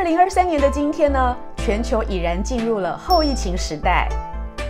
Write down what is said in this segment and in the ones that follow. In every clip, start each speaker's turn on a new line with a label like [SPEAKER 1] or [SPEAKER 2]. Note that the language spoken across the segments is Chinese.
[SPEAKER 1] 二零二三年的今天呢，全球已然进入了后疫情时代。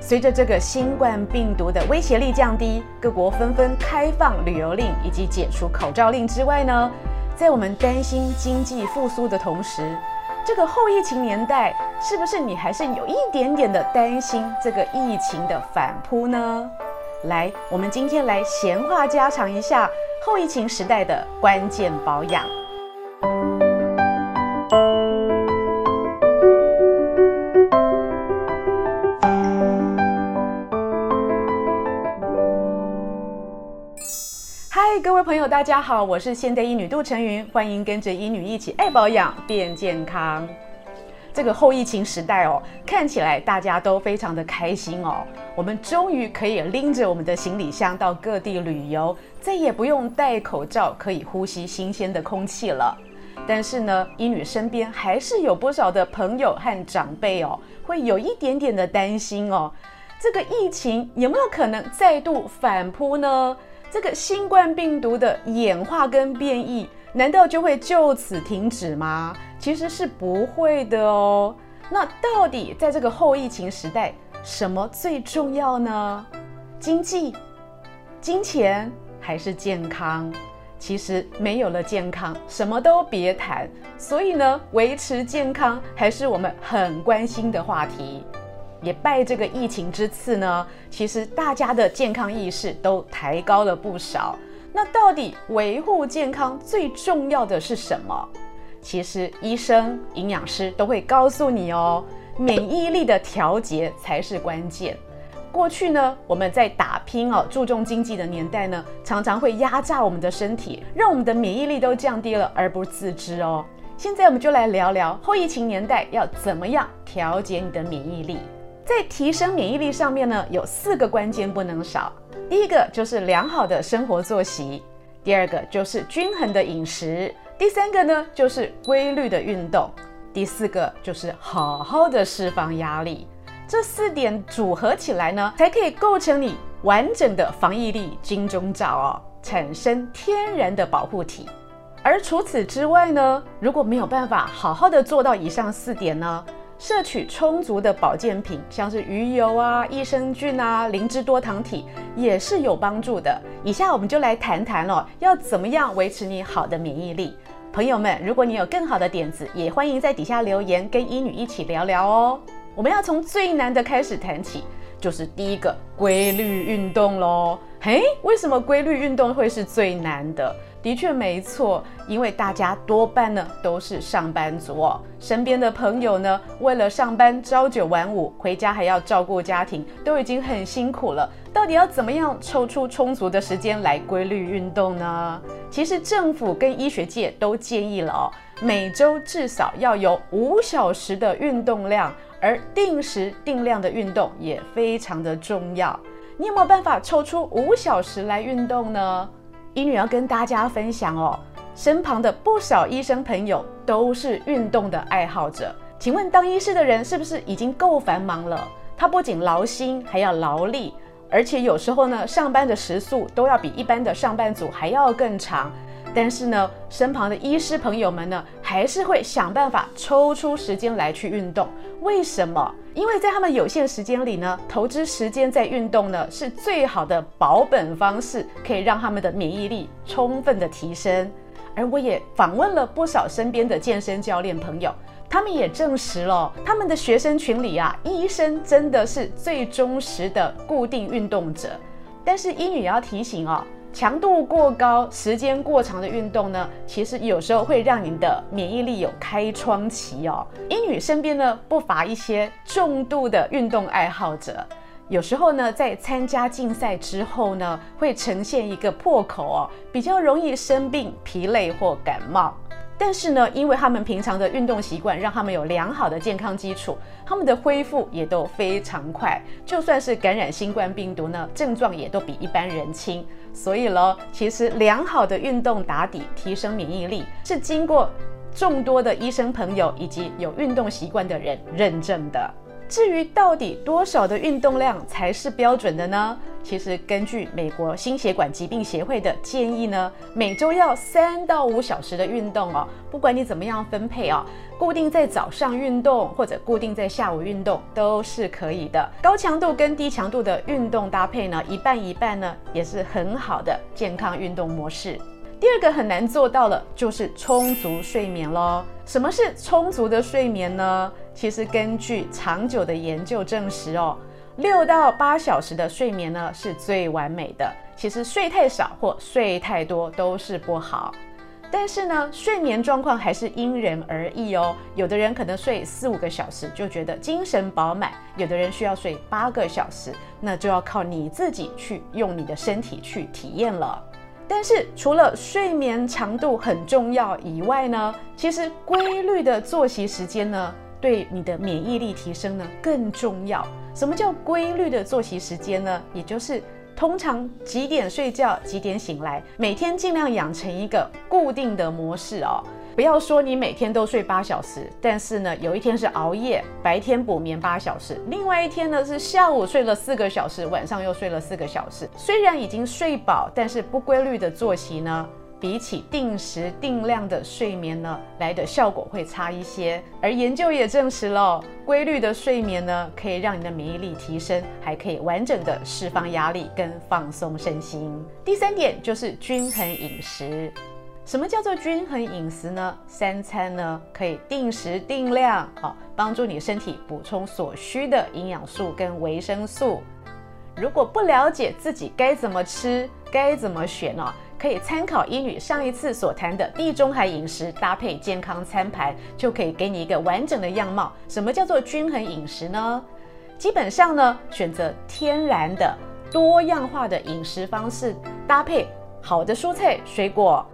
[SPEAKER 1] 随着这个新冠病毒的威胁力降低，各国纷纷开放旅游令以及解除口罩令之外呢，在我们担心经济复苏的同时，这个后疫情年代，是不是你还是有一点点的担心这个疫情的反扑呢？来，我们今天来闲话家常一下后疫情时代的关键保养。朋友，大家好，我是现代医女杜成云，欢迎跟着医女一起爱保养变健康。这个后疫情时代哦，看起来大家都非常的开心哦，我们终于可以拎着我们的行李箱到各地旅游，再也不用戴口罩，可以呼吸新鲜的空气了。但是呢，医女身边还是有不少的朋友和长辈哦，会有一点点的担心哦，这个疫情有没有可能再度反扑呢？这个新冠病毒的演化跟变异，难道就会就此停止吗？其实是不会的哦。那到底在这个后疫情时代，什么最重要呢？经济、金钱还是健康？其实没有了健康，什么都别谈。所以呢，维持健康还是我们很关心的话题。也拜这个疫情之赐呢，其实大家的健康意识都抬高了不少。那到底维护健康最重要的是什么？其实医生、营养师都会告诉你哦，免疫力的调节才是关键。过去呢，我们在打拼哦，注重经济的年代呢，常常会压榨我们的身体，让我们的免疫力都降低了而不自知哦。现在我们就来聊聊后疫情年代要怎么样调节你的免疫力。在提升免疫力上面呢，有四个关键不能少。第一个就是良好的生活作息，第二个就是均衡的饮食，第三个呢就是规律的运动，第四个就是好好的释放压力。这四点组合起来呢，才可以构成你完整的防疫力金钟罩哦，产生天然的保护体。而除此之外呢，如果没有办法好好的做到以上四点呢，摄取充足的保健品，像是鱼油啊、益生菌啊、灵芝多糖体，也是有帮助的。以下我们就来谈谈哦，要怎么样维持你好的免疫力。朋友们，如果你有更好的点子，也欢迎在底下留言，跟医女一起聊聊哦。我们要从最难的开始谈起，就是第一个规律运动喽。嘿，为什么规律运动会是最难的？的确没错，因为大家多半呢都是上班族哦，身边的朋友呢为了上班朝九晚五，回家还要照顾家庭，都已经很辛苦了。到底要怎么样抽出充足的时间来规律运动呢？其实政府跟医学界都建议了哦，每周至少要有五小时的运动量，而定时定量的运动也非常的重要。你有没有办法抽出五小时来运动呢？英女要跟大家分享哦，身旁的不少医生朋友都是运动的爱好者。请问当医师的人是不是已经够繁忙了？他不仅劳心，还要劳力，而且有时候呢，上班的时速都要比一般的上班族还要更长。但是呢，身旁的医师朋友们呢，还是会想办法抽出时间来去运动。为什么？因为在他们有限时间里呢，投资时间在运动呢，是最好的保本方式，可以让他们的免疫力充分的提升。而我也访问了不少身边的健身教练朋友，他们也证实了，他们的学生群里啊，医生真的是最忠实的固定运动者。但是英语也要提醒哦。强度过高、时间过长的运动呢，其实有时候会让您的免疫力有开窗期哦。英语身边呢不乏一些重度的运动爱好者，有时候呢在参加竞赛之后呢，会呈现一个破口哦，比较容易生病、疲累或感冒。但是呢，因为他们平常的运动习惯，让他们有良好的健康基础，他们的恢复也都非常快。就算是感染新冠病毒呢，症状也都比一般人轻。所以咯，其实良好的运动打底，提升免疫力，是经过众多的医生朋友以及有运动习惯的人认证的。至于到底多少的运动量才是标准的呢？其实根据美国心血管疾病协会的建议呢，每周要三到五小时的运动哦。不管你怎么样分配哦，固定在早上运动或者固定在下午运动都是可以的。高强度跟低强度的运动搭配呢，一半一半呢，也是很好的健康运动模式。第二个很难做到了，就是充足睡眠喽。什么是充足的睡眠呢？其实根据长久的研究证实哦。六到八小时的睡眠呢，是最完美的。其实睡太少或睡太多都是不好。但是呢，睡眠状况还是因人而异哦。有的人可能睡四五个小时就觉得精神饱满，有的人需要睡八个小时，那就要靠你自己去用你的身体去体验了。但是除了睡眠长度很重要以外呢，其实规律的作息时间呢，对你的免疫力提升呢更重要。什么叫规律的作息时间呢？也就是通常几点睡觉，几点醒来，每天尽量养成一个固定的模式哦。不要说你每天都睡八小时，但是呢，有一天是熬夜，白天补眠八小时，另外一天呢是下午睡了四个小时，晚上又睡了四个小时。虽然已经睡饱，但是不规律的作息呢，比起定时定量的睡眠呢，来的效果会差一些。而研究也证实了，规律的睡眠呢，可以让你的免疫力提升，还可以完整的释放压力跟放松身心。第三点就是均衡饮食。什么叫做均衡饮食呢？三餐呢，可以定时定量，好，帮助你身体补充所需的营养素跟维生素。如果不了解自己该怎么吃，该怎么选呢？可以参考英语上一次所谈的地中海饮食搭配健康餐盘，就可以给你一个完整的样貌。什么叫做均衡饮食呢？基本上呢，选择天然的、多样化的饮食方式，搭配好的蔬菜、水果。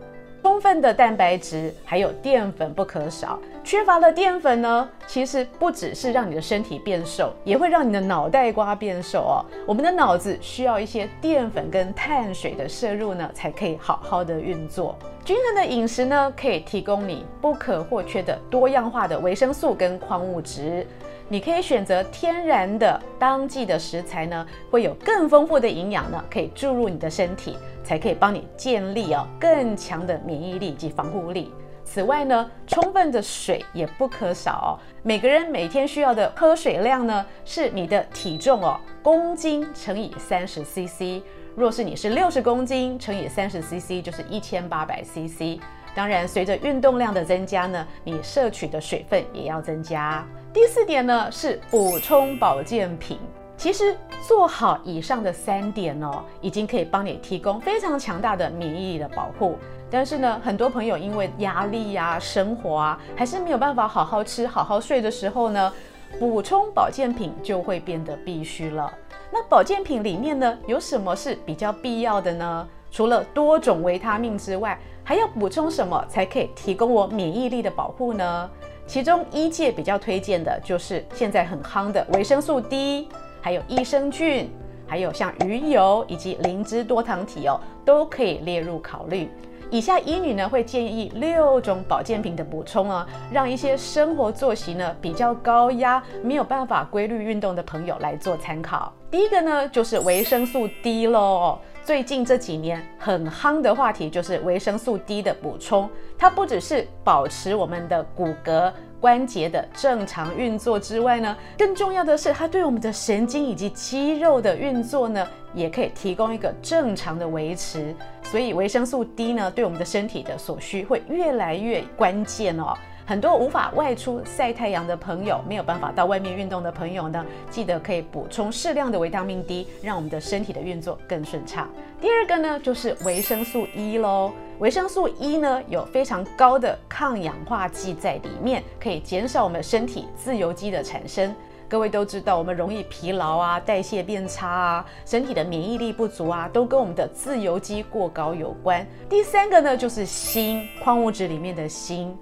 [SPEAKER 1] 充分的蛋白质还有淀粉不可少，缺乏了淀粉呢，其实不只是让你的身体变瘦，也会让你的脑袋瓜变瘦哦。我们的脑子需要一些淀粉跟碳水的摄入呢，才可以好好的运作。均衡的饮食呢，可以提供你不可或缺的多样化的维生素跟矿物质。你可以选择天然的当季的食材呢，会有更丰富的营养呢，可以注入你的身体，才可以帮你建立哦更强的免疫力及防护力。此外呢，充分的水也不可少哦。每个人每天需要的喝水量呢，是你的体重哦，公斤乘以三十 CC。若是你是六十公斤乘以三十 CC，就是一千八百 CC。当然，随着运动量的增加呢，你摄取的水分也要增加。第四点呢，是补充保健品。其实做好以上的三点哦，已经可以帮你提供非常强大的免疫力的保护。但是呢，很多朋友因为压力呀、生活啊，还是没有办法好好吃、好好睡的时候呢，补充保健品就会变得必须了。那保健品里面呢，有什么是比较必要的呢？除了多种维他命之外，还要补充什么才可以提供我免疫力的保护呢？其中医界比较推荐的就是现在很夯的维生素 D，还有益生菌，还有像鱼油以及灵芝多糖体哦，都可以列入考虑。以下医女呢会建议六种保健品的补充啊，让一些生活作息呢比较高压、没有办法规律运动的朋友来做参考。第一个呢就是维生素 D 喽。最近这几年很夯的话题就是维生素 D 的补充，它不只是保持我们的骨骼关节的正常运作之外呢，更重要的是它对我们的神经以及肌肉的运作呢，也可以提供一个正常的维持。所以维生素 D 呢，对我们的身体的所需会越来越关键哦。很多无法外出晒太阳的朋友，没有办法到外面运动的朋友呢，记得可以补充适量的维他命 D，让我们的身体的运作更顺畅。第二个呢，就是维生素 E 喽。维生素 E 呢，有非常高的抗氧化剂在里面，可以减少我们身体自由基的产生。各位都知道，我们容易疲劳啊，代谢变差啊，身体的免疫力不足啊，都跟我们的自由基过高有关。第三个呢，就是锌，矿物质里面的锌。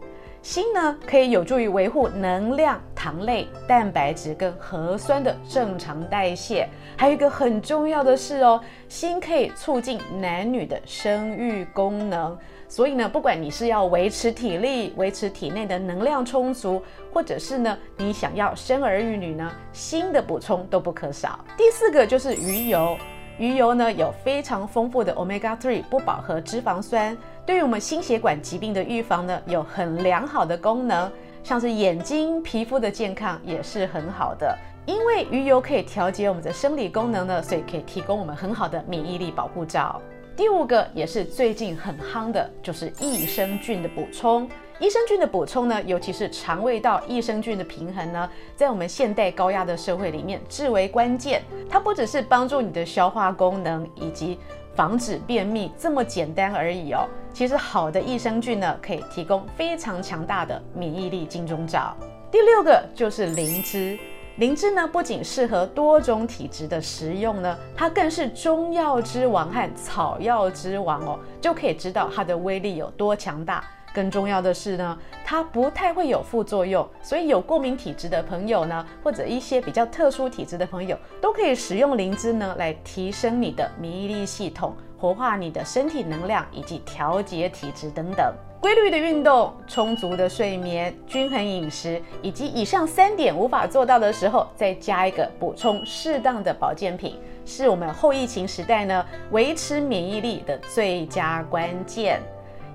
[SPEAKER 1] 锌呢，可以有助于维护能量、糖类、蛋白质跟核酸的正常代谢。还有一个很重要的是哦，锌可以促进男女的生育功能。所以呢，不管你是要维持体力、维持体内的能量充足，或者是呢，你想要生儿育女呢，锌的补充都不可少。第四个就是鱼油。鱼油呢有非常丰富的 Omega 3不饱和脂肪酸，对于我们心血管疾病的预防呢有很良好的功能，像是眼睛、皮肤的健康也是很好的。因为鱼油可以调节我们的生理功能呢，所以可以提供我们很好的免疫力保护罩。第五个也是最近很夯的，就是益生菌的补充。益生菌的补充呢，尤其是肠胃道益生菌的平衡呢，在我们现代高压的社会里面至为关键。它不只是帮助你的消化功能以及防止便秘这么简单而已哦。其实好的益生菌呢，可以提供非常强大的免疫力金钟罩。第六个就是灵芝。灵芝呢，不仅适合多种体质的食用呢，它更是中药之王和草药之王哦，就可以知道它的威力有多强大。更重要的是呢，它不太会有副作用，所以有过敏体质的朋友呢，或者一些比较特殊体质的朋友，都可以使用灵芝呢，来提升你的免疫力系统，活化你的身体能量，以及调节体质等等。规律的运动、充足的睡眠、均衡饮食，以及以上三点无法做到的时候，再加一个补充适当的保健品，是我们后疫情时代呢，维持免疫力的最佳关键。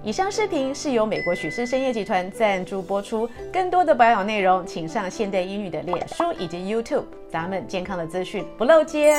[SPEAKER 1] 以上视频是由美国许氏参业集团赞助播出。更多的保养内容，请上现代英语的脸书以及 YouTube。咱们健康的资讯不漏接。